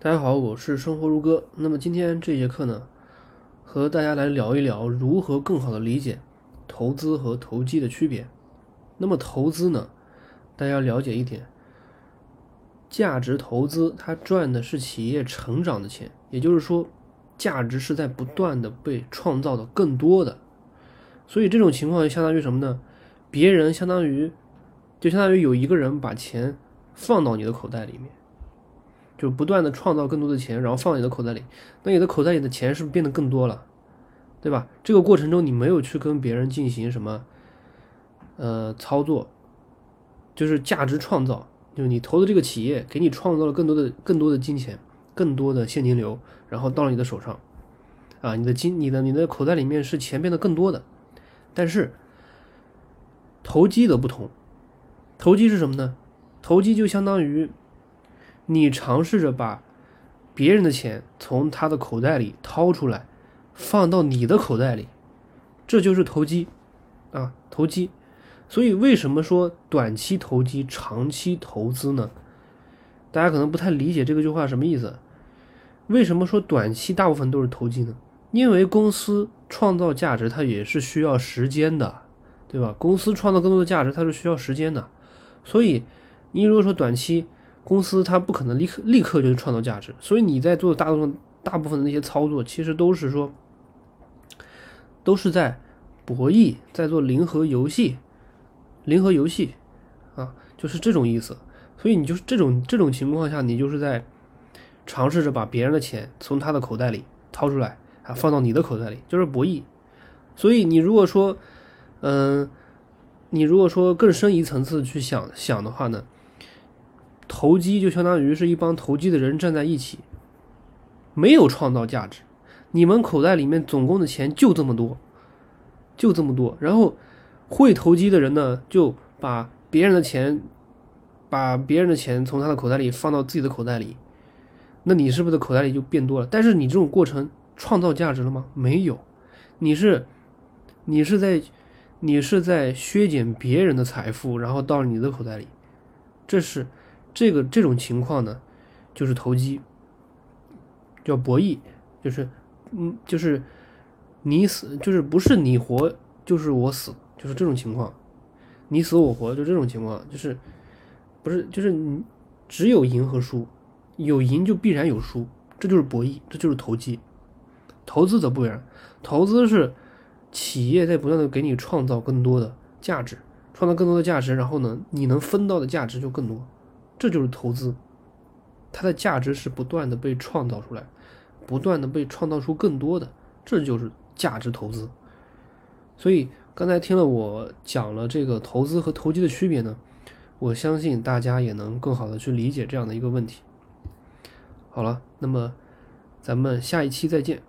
大家好，我是生活如歌。那么今天这节课呢，和大家来聊一聊如何更好的理解投资和投机的区别。那么投资呢，大家要了解一点，价值投资它赚的是企业成长的钱，也就是说，价值是在不断的被创造的更多的。所以这种情况就相当于什么呢？别人相当于就相当于有一个人把钱放到你的口袋里面。就不断的创造更多的钱，然后放你的口袋里，那你的口袋里的钱是不是变得更多了，对吧？这个过程中你没有去跟别人进行什么，呃，操作，就是价值创造，就是你投的这个企业给你创造了更多的、更多的金钱、更多的现金流，然后到了你的手上，啊，你的金、你的、你的口袋里面是钱变得更多的，但是投机的不同，投机是什么呢？投机就相当于。你尝试着把别人的钱从他的口袋里掏出来，放到你的口袋里，这就是投机啊，投机。所以为什么说短期投机、长期投资呢？大家可能不太理解这个句话什么意思。为什么说短期大部分都是投机呢？因为公司创造价值，它也是需要时间的，对吧？公司创造更多的价值，它是需要时间的。所以你如果说短期，公司它不可能立刻立刻就创造价值，所以你在做大部分大部分的那些操作，其实都是说，都是在博弈，在做零和游戏，零和游戏啊，就是这种意思。所以你就是这种这种情况下，你就是在尝试着把别人的钱从他的口袋里掏出来啊，放到你的口袋里，就是博弈。所以你如果说，嗯，你如果说更深一层次去想想的话呢？投机就相当于是一帮投机的人站在一起，没有创造价值。你们口袋里面总共的钱就这么多，就这么多。然后会投机的人呢，就把别人的钱，把别人的钱从他的口袋里放到自己的口袋里，那你是不是口袋里就变多了？但是你这种过程创造价值了吗？没有，你是你是在你是在削减别人的财富，然后到你的口袋里，这是。这个这种情况呢，就是投机，叫博弈，就是嗯，就是你死，就是不是你活，就是我死，就是这种情况，你死我活，就这种情况，就是不是就是你只有赢和输，有赢就必然有输，这就是博弈，这就是投机。投资则不然，投资是企业在不断的给你创造更多的价值，创造更多的价值，然后呢，你能分到的价值就更多。这就是投资，它的价值是不断的被创造出来，不断的被创造出更多的，这就是价值投资。所以刚才听了我讲了这个投资和投机的区别呢，我相信大家也能更好的去理解这样的一个问题。好了，那么咱们下一期再见。